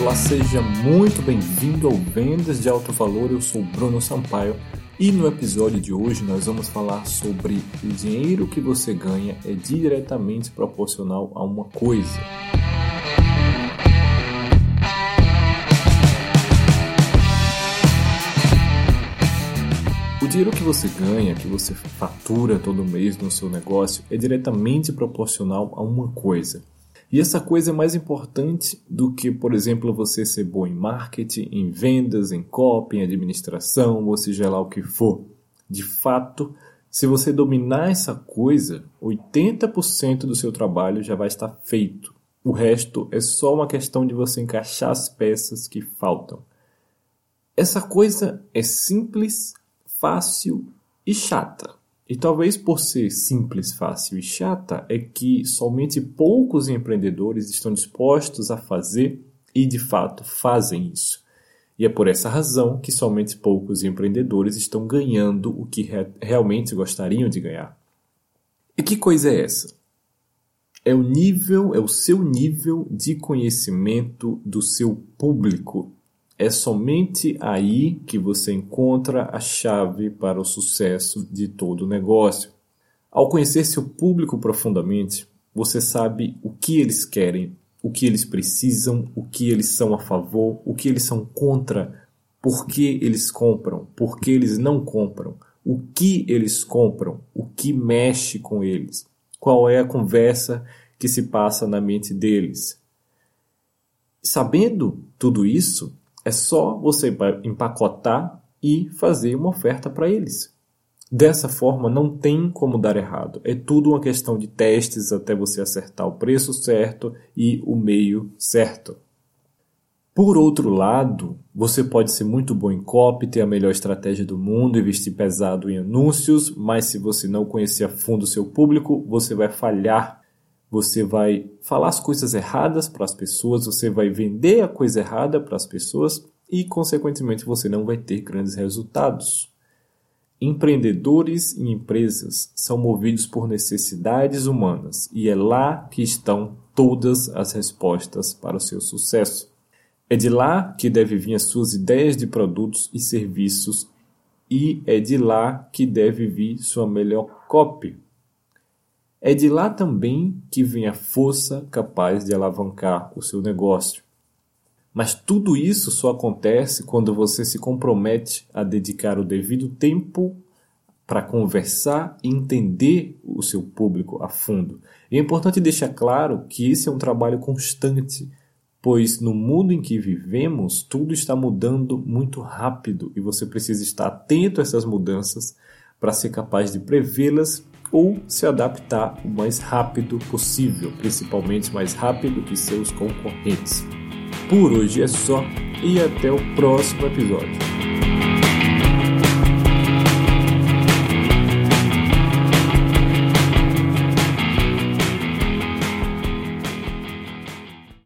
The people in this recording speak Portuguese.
Olá, seja muito bem-vindo ao Vendas de Alto Valor. Eu sou Bruno Sampaio e no episódio de hoje nós vamos falar sobre o dinheiro que você ganha é diretamente proporcional a uma coisa. O dinheiro que você ganha, que você fatura todo mês no seu negócio, é diretamente proporcional a uma coisa. E essa coisa é mais importante do que, por exemplo, você ser bom em marketing, em vendas, em copy, em administração, ou seja lá o que for. De fato, se você dominar essa coisa, 80% do seu trabalho já vai estar feito. O resto é só uma questão de você encaixar as peças que faltam. Essa coisa é simples, fácil e chata. E talvez por ser simples, fácil e chata, é que somente poucos empreendedores estão dispostos a fazer e de fato fazem isso. E é por essa razão que somente poucos empreendedores estão ganhando o que re realmente gostariam de ganhar. E que coisa é essa? É o nível, é o seu nível de conhecimento do seu público é somente aí que você encontra a chave para o sucesso de todo o negócio. Ao conhecer seu público profundamente, você sabe o que eles querem, o que eles precisam, o que eles são a favor, o que eles são contra, por que eles compram, por que eles não compram, o que eles compram, o que mexe com eles, qual é a conversa que se passa na mente deles. Sabendo tudo isso, é só você empacotar e fazer uma oferta para eles. Dessa forma, não tem como dar errado. É tudo uma questão de testes até você acertar o preço certo e o meio certo. Por outro lado, você pode ser muito bom em copy, ter a melhor estratégia do mundo, investir pesado em anúncios, mas se você não conhecer a fundo o seu público, você vai falhar você vai falar as coisas erradas para as pessoas, você vai vender a coisa errada para as pessoas e, consequentemente, você não vai ter grandes resultados. Empreendedores e empresas são movidos por necessidades humanas e é lá que estão todas as respostas para o seu sucesso. É de lá que devem vir as suas ideias de produtos e serviços e é de lá que deve vir sua melhor copy. É de lá também que vem a força capaz de alavancar o seu negócio. Mas tudo isso só acontece quando você se compromete a dedicar o devido tempo para conversar e entender o seu público a fundo. E é importante deixar claro que esse é um trabalho constante, pois no mundo em que vivemos, tudo está mudando muito rápido e você precisa estar atento a essas mudanças para ser capaz de prevê-las ou se adaptar o mais rápido possível, principalmente mais rápido que seus concorrentes. Por hoje é só e até o próximo episódio.